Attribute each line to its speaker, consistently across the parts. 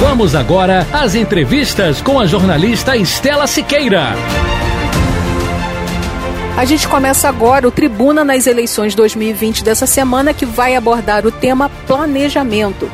Speaker 1: Vamos agora às entrevistas com a jornalista Estela Siqueira.
Speaker 2: A gente começa agora o Tribuna nas eleições 2020 dessa semana, que vai abordar o tema planejamento.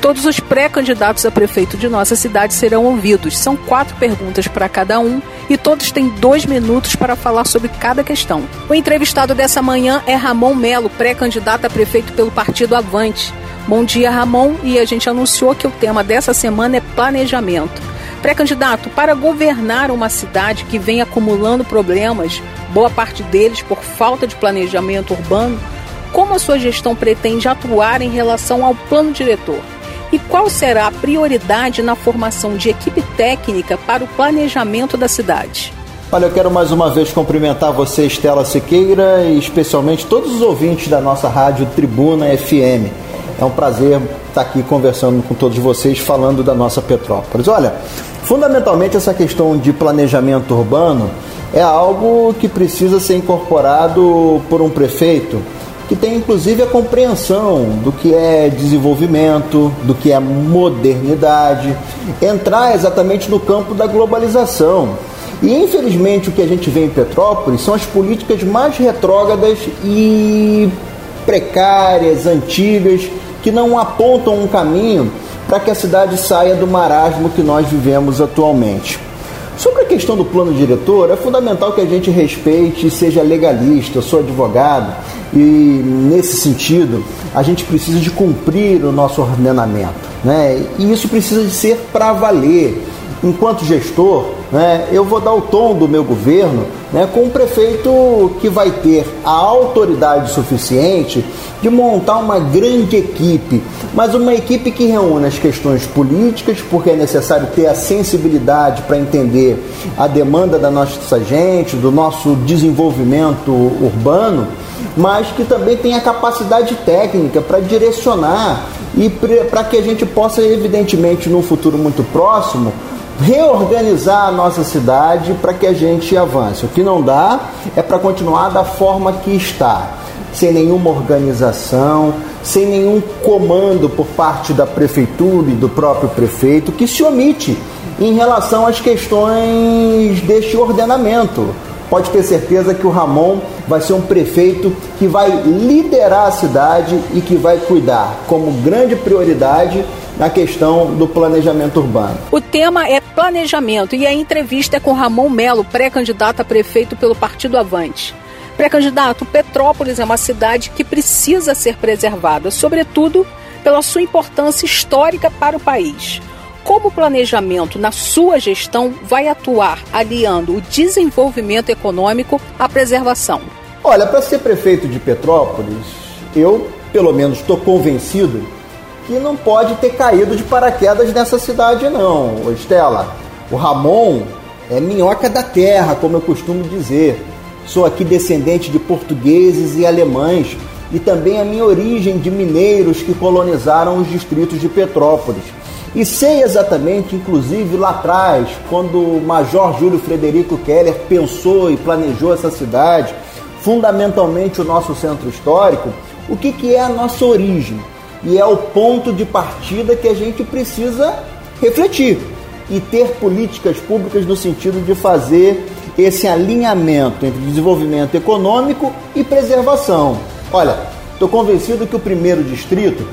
Speaker 2: Todos os pré-candidatos a prefeito de nossa cidade serão ouvidos. São quatro perguntas para cada um e todos têm dois minutos para falar sobre cada questão. O entrevistado dessa manhã é Ramon Melo, pré-candidato a prefeito pelo Partido Avante. Bom dia, Ramon. E a gente anunciou que o tema dessa semana é planejamento. Pré-candidato, para governar uma cidade que vem acumulando problemas, boa parte deles por falta de planejamento urbano, como a sua gestão pretende atuar em relação ao plano diretor? E qual será a prioridade na formação de equipe técnica para o planejamento da cidade?
Speaker 3: Olha, eu quero mais uma vez cumprimentar você, Estela Siqueira, e especialmente todos os ouvintes da nossa rádio Tribuna FM. É um prazer estar aqui conversando com todos vocês, falando da nossa Petrópolis. Olha, Fundamentalmente, essa questão de planejamento urbano é algo que precisa ser incorporado por um prefeito que tem inclusive a compreensão do que é desenvolvimento, do que é modernidade, entrar exatamente no campo da globalização. E infelizmente o que a gente vê em Petrópolis são as políticas mais retrógradas e precárias, antigas, que não apontam um caminho para que a cidade saia do marasmo que nós vivemos atualmente. Sobre a questão do plano diretor, é fundamental que a gente respeite e seja legalista. Eu sou advogado e, nesse sentido, a gente precisa de cumprir o nosso ordenamento. Né? E isso precisa de ser para valer enquanto gestor, né, eu vou dar o tom do meu governo né, com um prefeito que vai ter a autoridade suficiente de montar uma grande equipe, mas uma equipe que reúne as questões políticas, porque é necessário ter a sensibilidade para entender a demanda da nossa gente, do nosso desenvolvimento urbano, mas que também tem a capacidade técnica para direcionar e para que a gente possa, evidentemente, num futuro muito próximo, reorganizar a nossa cidade para que a gente avance. O que não dá é para continuar da forma que está, sem nenhuma organização, sem nenhum comando por parte da prefeitura e do próprio prefeito, que se omite em relação às questões deste ordenamento. Pode ter certeza que o Ramon vai ser um prefeito que vai liderar a cidade e que vai cuidar como grande prioridade na questão do planejamento urbano.
Speaker 2: O tema é planejamento e a entrevista é com Ramon Melo, pré-candidato a prefeito pelo Partido Avante. Pré-candidato, Petrópolis é uma cidade que precisa ser preservada, sobretudo pela sua importância histórica para o país. Como o planejamento na sua gestão vai atuar aliando o desenvolvimento econômico à preservação?
Speaker 3: Olha, para ser prefeito de Petrópolis, eu, pelo menos, estou convencido que não pode ter caído de paraquedas nessa cidade, não, Estela. O Ramon é minhoca da terra, como eu costumo dizer. Sou aqui descendente de portugueses e alemães e também a minha origem de mineiros que colonizaram os distritos de Petrópolis. E sei exatamente, inclusive lá atrás, quando o Major Júlio Frederico Keller pensou e planejou essa cidade, fundamentalmente o nosso centro histórico, o que, que é a nossa origem e é o ponto de partida que a gente precisa refletir e ter políticas públicas no sentido de fazer esse alinhamento entre desenvolvimento econômico e preservação. Olha, estou convencido que o primeiro distrito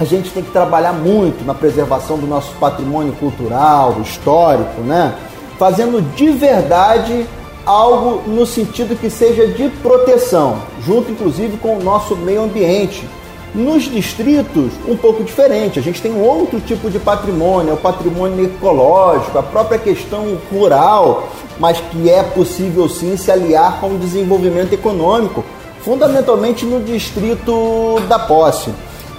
Speaker 3: a gente tem que trabalhar muito na preservação do nosso patrimônio cultural, histórico, né? Fazendo de verdade algo no sentido que seja de proteção, junto inclusive com o nosso meio ambiente, nos distritos, um pouco diferente. A gente tem um outro tipo de patrimônio, é o patrimônio ecológico, a própria questão rural, mas que é possível sim se aliar com o desenvolvimento econômico, fundamentalmente no distrito da posse.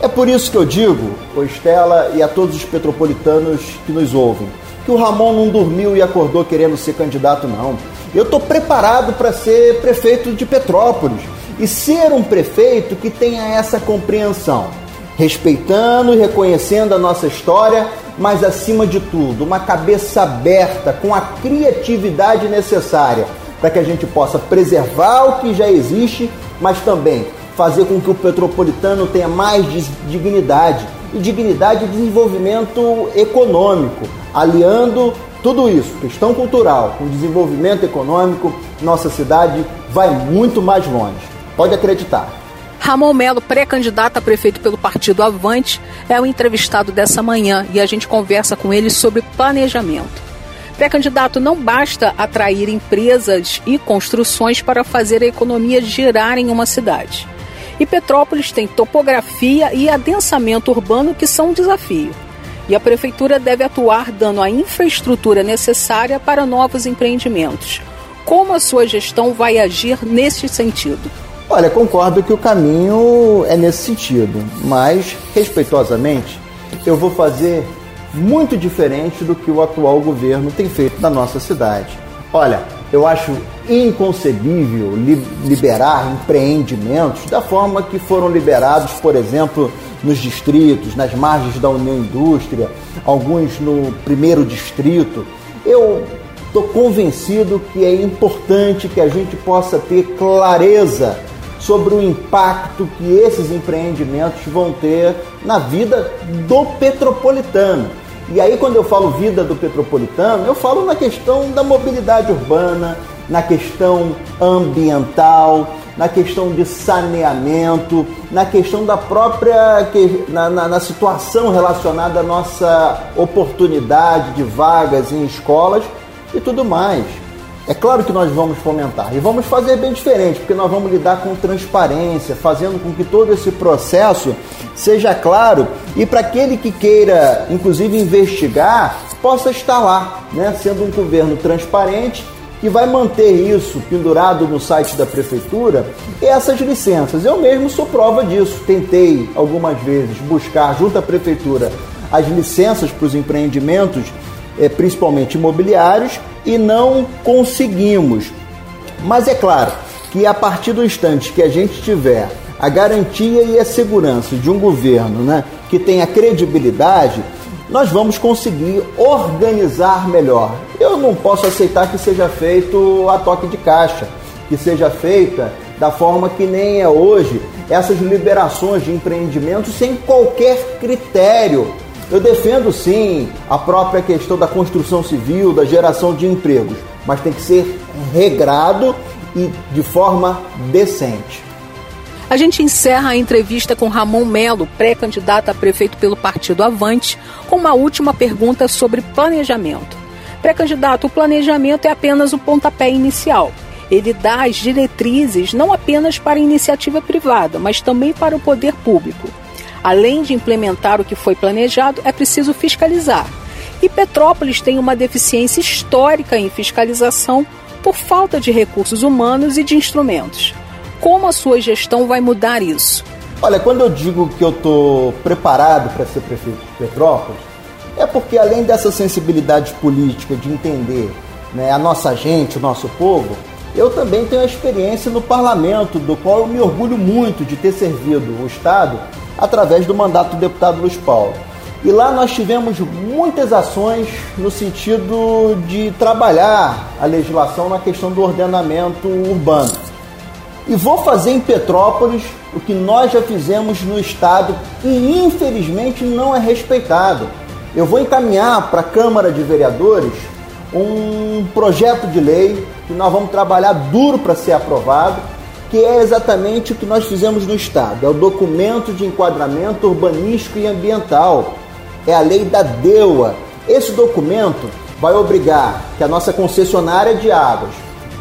Speaker 3: É por isso que eu digo, Estela e a todos os petropolitanos que nos ouvem, que o Ramon não dormiu e acordou querendo ser candidato, não. Eu estou preparado para ser prefeito de Petrópolis e ser um prefeito que tenha essa compreensão, respeitando e reconhecendo a nossa história, mas acima de tudo, uma cabeça aberta com a criatividade necessária para que a gente possa preservar o que já existe, mas também fazer com que o petropolitano tenha mais dignidade e dignidade e desenvolvimento econômico, aliando tudo isso, questão cultural, com desenvolvimento econômico, nossa cidade vai muito mais longe. Pode acreditar.
Speaker 2: Ramon Melo, pré-candidato a prefeito pelo partido Avante, é o entrevistado dessa manhã e a gente conversa com ele sobre planejamento. Pré-candidato, não basta atrair empresas e construções para fazer a economia girar em uma cidade. E Petrópolis tem topografia e adensamento urbano que são um desafio. E a prefeitura deve atuar dando a infraestrutura necessária para novos empreendimentos. Como a sua gestão vai agir neste sentido?
Speaker 3: Olha, concordo que o caminho é nesse sentido, mas respeitosamente eu vou fazer muito diferente do que o atual governo tem feito na nossa cidade. Olha, eu acho inconcebível liberar empreendimentos da forma que foram liberados, por exemplo, nos distritos, nas margens da União Indústria, alguns no primeiro distrito. Eu estou convencido que é importante que a gente possa ter clareza sobre o impacto que esses empreendimentos vão ter na vida do petropolitano. E aí, quando eu falo vida do petropolitano, eu falo na questão da mobilidade urbana, na questão ambiental, na questão de saneamento, na questão da própria na, na, na, situação relacionada à nossa oportunidade de vagas em escolas e tudo mais. É claro que nós vamos fomentar e vamos fazer bem diferente, porque nós vamos lidar com transparência, fazendo com que todo esse processo seja claro e para aquele que queira, inclusive, investigar, possa estar lá, né? sendo um governo transparente que vai manter isso pendurado no site da prefeitura e essas licenças. Eu mesmo sou prova disso. Tentei algumas vezes buscar junto à prefeitura as licenças para os empreendimentos, eh, principalmente imobiliários, e não conseguimos. Mas é claro que a partir do instante que a gente tiver a garantia e a segurança de um governo né, que tenha credibilidade, nós vamos conseguir organizar melhor. Eu não posso aceitar que seja feito a toque de caixa, que seja feita da forma que nem é hoje essas liberações de empreendimentos sem qualquer critério eu defendo sim a própria questão da construção civil, da geração de empregos, mas tem que ser regrado e de forma decente.
Speaker 2: A gente encerra a entrevista com Ramon Melo, pré-candidato a prefeito pelo Partido Avante, com uma última pergunta sobre planejamento. Pré-candidato, o planejamento é apenas o pontapé inicial. Ele dá as diretrizes não apenas para a iniciativa privada, mas também para o poder público. Além de implementar o que foi planejado, é preciso fiscalizar. E Petrópolis tem uma deficiência histórica em fiscalização por falta de recursos humanos e de instrumentos. Como a sua gestão vai mudar isso?
Speaker 3: Olha, quando eu digo que eu estou preparado para ser prefeito de Petrópolis, é porque além dessa sensibilidade política de entender né, a nossa gente, o nosso povo, eu também tenho a experiência no parlamento, do qual eu me orgulho muito de ter servido o Estado através do mandato do deputado Luiz Paulo. E lá nós tivemos muitas ações no sentido de trabalhar a legislação na questão do ordenamento urbano. E vou fazer em Petrópolis o que nós já fizemos no estado e infelizmente não é respeitado. Eu vou encaminhar para a Câmara de Vereadores um projeto de lei que nós vamos trabalhar duro para ser aprovado que é exatamente o que nós fizemos no Estado. É o documento de enquadramento urbanístico e ambiental. É a lei da DEUA. Esse documento vai obrigar que a nossa concessionária de águas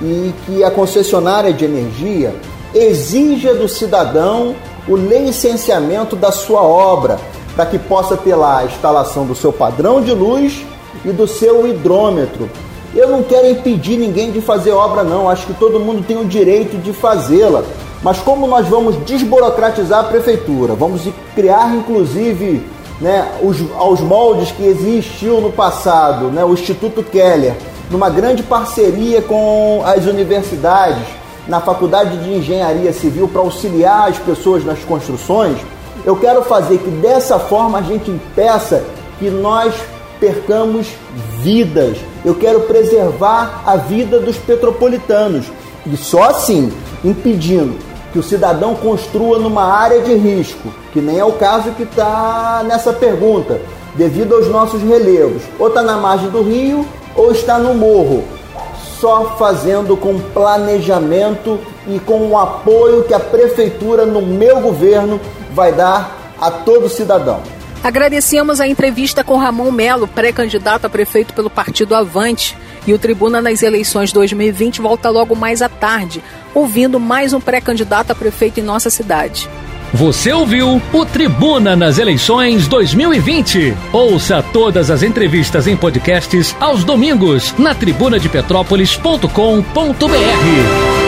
Speaker 3: e que a concessionária de energia exija do cidadão o licenciamento da sua obra, para que possa ter lá a instalação do seu padrão de luz e do seu hidrômetro, eu não quero impedir ninguém de fazer obra, não. Acho que todo mundo tem o direito de fazê-la. mas como nós vamos desburocratizar a prefeitura, vamos criar inclusive né, os, aos moldes que existiu no passado, né, o Instituto Keller, numa grande parceria com as universidades, na Faculdade de Engenharia Civil, para auxiliar as pessoas nas construções, eu quero fazer que dessa forma a gente impeça que nós percamos vidas. Eu quero preservar a vida dos petropolitanos. E só assim, impedindo que o cidadão construa numa área de risco, que nem é o caso que está nessa pergunta, devido aos nossos relevos. Ou está na margem do rio ou está no morro. Só fazendo com planejamento e com o apoio que a prefeitura, no meu governo, vai dar a todo cidadão.
Speaker 2: Agradecemos a entrevista com Ramon Melo, pré-candidato a prefeito pelo Partido Avante. E o Tribuna nas eleições 2020 volta logo mais à tarde, ouvindo mais um pré-candidato a prefeito em nossa cidade.
Speaker 1: Você ouviu o Tribuna nas eleições 2020. Ouça todas as entrevistas em podcasts aos domingos na tribunadepetrópolis.com.br.